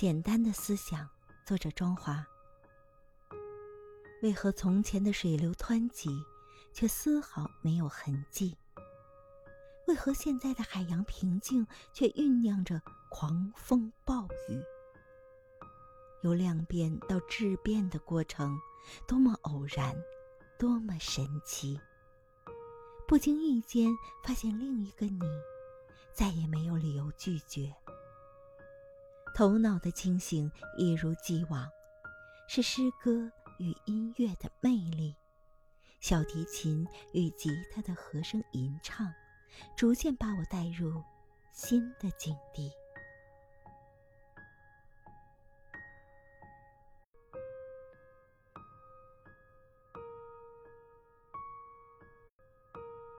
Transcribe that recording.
简单的思想作者庄华。为何从前的水流湍急，却丝毫没有痕迹？为何现在的海洋平静，却酝酿着狂风暴雨？由量变到质变的过程，多么偶然，多么神奇！不经意间发现另一个你，再也没有理由拒绝。头脑的清醒一如既往，是诗歌与音乐的魅力，小提琴与吉他的和声吟唱。逐渐把我带入新的境地。